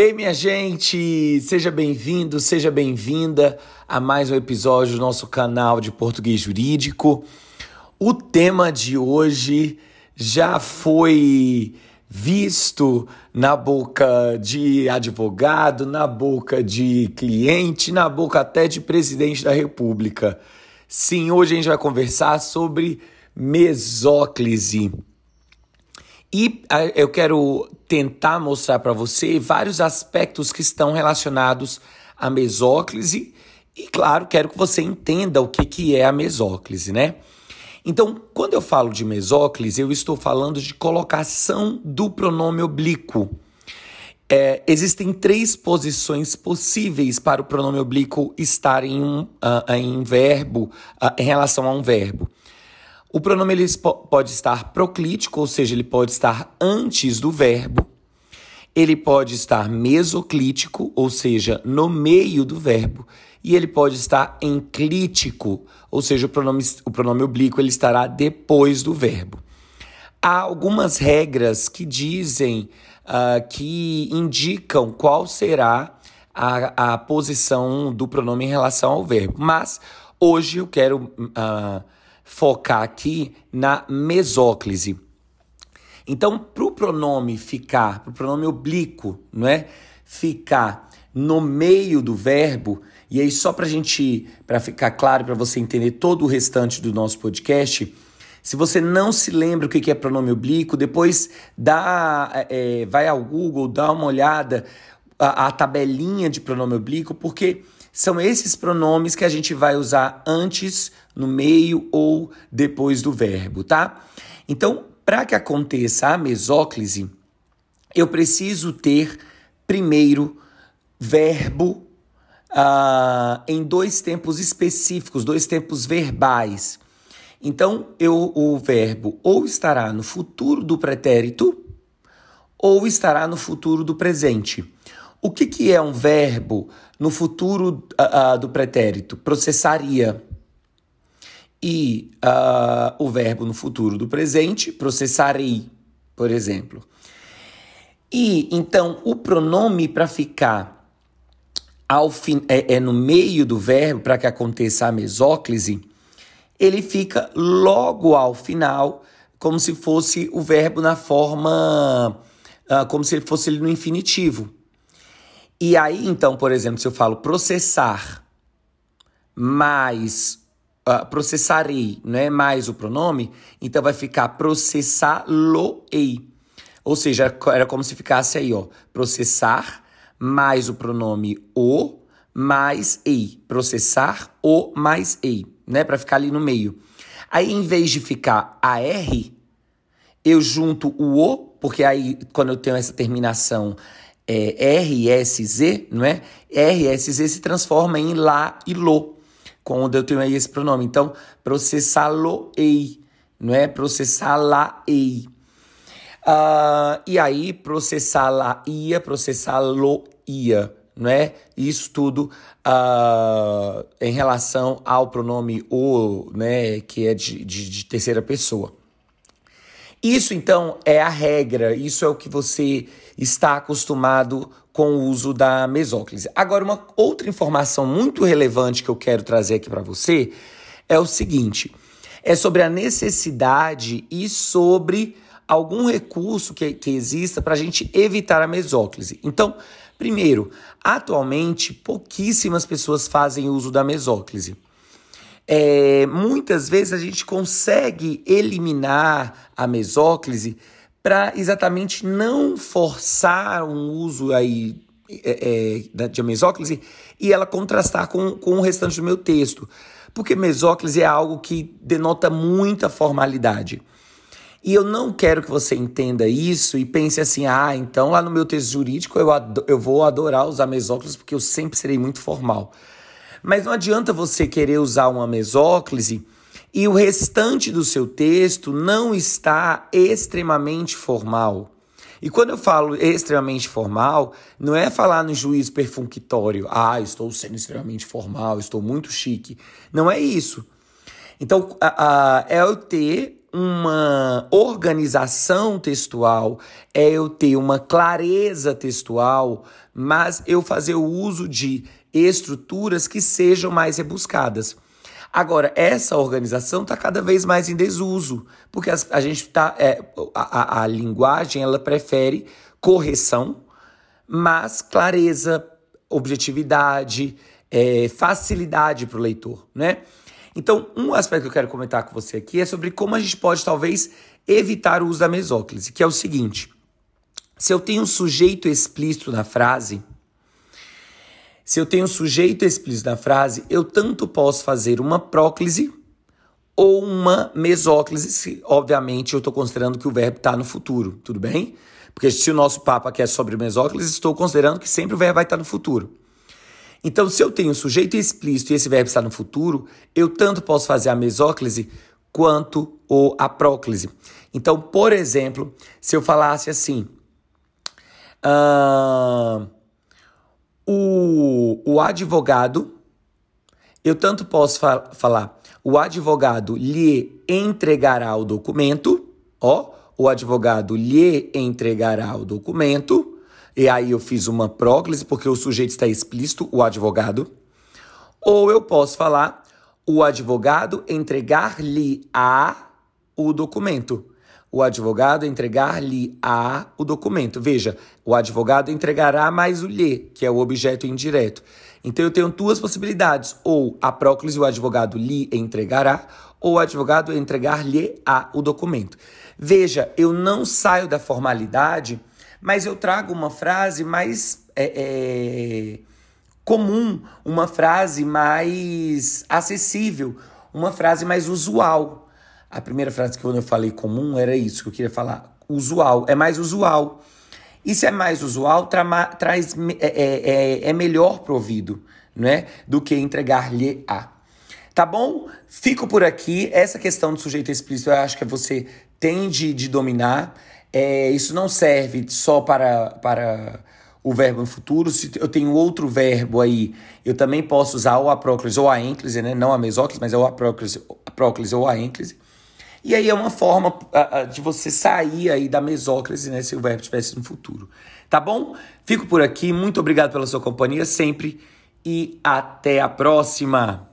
Ei, minha gente! Seja bem-vindo, seja bem-vinda a mais um episódio do nosso canal de Português Jurídico. O tema de hoje já foi visto na boca de advogado, na boca de cliente, na boca até de presidente da República. Sim, hoje a gente vai conversar sobre mesóclise. E eu quero tentar mostrar para você vários aspectos que estão relacionados à mesóclise e, claro, quero que você entenda o que, que é a mesóclise, né? Então, quando eu falo de mesóclise, eu estou falando de colocação do pronome oblíquo. É, existem três posições possíveis para o pronome oblíquo estar em um uh, em verbo, uh, em relação a um verbo. O pronome ele pode estar proclítico, ou seja, ele pode estar antes do verbo. Ele pode estar mesoclítico, ou seja, no meio do verbo. E ele pode estar enclítico, ou seja, o pronome, o pronome oblíquo ele estará depois do verbo. Há algumas regras que dizem, uh, que indicam qual será a, a posição do pronome em relação ao verbo. Mas hoje eu quero. Uh, focar aqui na mesóclise. Então, para o pronome ficar, para o pronome oblíquo, não é? Ficar no meio do verbo, e aí só para gente, para ficar claro, para você entender todo o restante do nosso podcast, se você não se lembra o que é pronome oblíquo, depois dá, é, vai ao Google, dá uma olhada a, a tabelinha de pronome oblíquo, porque são esses pronomes que a gente vai usar antes, no meio ou depois do verbo, tá? Então, para que aconteça a mesóclise, eu preciso ter primeiro verbo uh, em dois tempos específicos, dois tempos verbais. Então, eu, o verbo ou estará no futuro do pretérito ou estará no futuro do presente. O que, que é um verbo no futuro uh, uh, do pretérito? Processaria. E uh, o verbo no futuro do presente, processarei, por exemplo. E então o pronome para ficar ao fim, é, é no meio do verbo para que aconteça a mesóclise, ele fica logo ao final, como se fosse o verbo na forma, como se ele fosse ele no infinitivo. E aí, então, por exemplo, se eu falo processar mais uh, processarei, não é mais o pronome, então vai ficar processá-lo-ei. Ou seja, era como se ficasse aí, ó, processar mais o pronome o mais ei, processar o mais ei, né, para ficar ali no meio. Aí em vez de ficar a r, eu junto o o, porque aí quando eu tenho essa terminação é, RSZ, não é? RSZ se transforma em lá e lo, quando eu tenho aí esse pronome. Então, processá-lo-ei, não é? Processá-la-ei. Uh, e aí, processá-la-ia, processá-lo-ia, não é? Isso tudo uh, em relação ao pronome o, né, que é de, de, de terceira pessoa. Isso então é a regra, isso é o que você está acostumado com o uso da mesóclise. Agora, uma outra informação muito relevante que eu quero trazer aqui para você é o seguinte: é sobre a necessidade e sobre algum recurso que, que exista para a gente evitar a mesóclise. Então, primeiro, atualmente pouquíssimas pessoas fazem uso da mesóclise é, muitas vezes a gente consegue eliminar a mesóclise para exatamente não forçar um uso aí é, é, de mesóclise e ela contrastar com, com o restante do meu texto. Porque mesóclise é algo que denota muita formalidade. E eu não quero que você entenda isso e pense assim, ah, então lá no meu texto jurídico eu, eu vou adorar usar mesóclise porque eu sempre serei muito formal. Mas não adianta você querer usar uma mesóclise e o restante do seu texto não está extremamente formal. E quando eu falo extremamente formal, não é falar no juízo perfunctório, ah, estou sendo extremamente formal, estou muito chique. Não é isso. Então, a, a, é eu ter uma organização textual, é eu ter uma clareza textual, mas eu fazer o uso de estruturas que sejam mais rebuscadas. Agora, essa organização está cada vez mais em desuso, porque a, a gente está. É, a, a, linguagem ela prefere correção, mas clareza, objetividade, é, facilidade para o leitor, né? Então, um aspecto que eu quero comentar com você aqui é sobre como a gente pode talvez evitar o uso da mesóclise, que é o seguinte: se eu tenho um sujeito explícito na frase, se eu tenho sujeito explícito na frase, eu tanto posso fazer uma próclise ou uma mesóclise, se obviamente eu estou considerando que o verbo está no futuro, tudo bem? Porque se o nosso papo aqui é sobre mesóclise, estou considerando que sempre o verbo vai estar no futuro. Então, se eu tenho sujeito explícito e esse verbo está no futuro, eu tanto posso fazer a mesóclise quanto o, a próclise. Então, por exemplo, se eu falasse assim, uh, o, o advogado, eu tanto posso fa falar, o advogado lhe entregará o documento, ó, o advogado lhe entregará o documento, e aí eu fiz uma próclise porque o sujeito está explícito, o advogado. Ou eu posso falar, o advogado entregar-lhe-á o documento. O advogado entregar-lhe-á o documento. Veja, o advogado entregará mais o lhe, que é o objeto indireto. Então eu tenho duas possibilidades: ou a próclise, o advogado lhe entregará, ou o advogado entregar-lhe-á o documento. Veja, eu não saio da formalidade mas eu trago uma frase mais é, é, comum, uma frase mais acessível, uma frase mais usual. A primeira frase que eu falei comum era isso que eu queria falar. Usual, é mais usual. E se é mais usual, tra traz, é, é, é, é melhor pro ouvido, né? Do que entregar-lhe a. Tá bom? Fico por aqui. Essa questão do sujeito explícito eu acho que você tem de, de dominar. É, isso não serve só para, para o verbo no futuro. Se eu tenho outro verbo aí, eu também posso usar ou a ou a ênclise, né? Não a mesóclise, mas é próclise, a próclise ou a ênclise. E aí é uma forma de você sair aí da mesóclise, né? Se o verbo estivesse no futuro. Tá bom? Fico por aqui. Muito obrigado pela sua companhia sempre e até a próxima.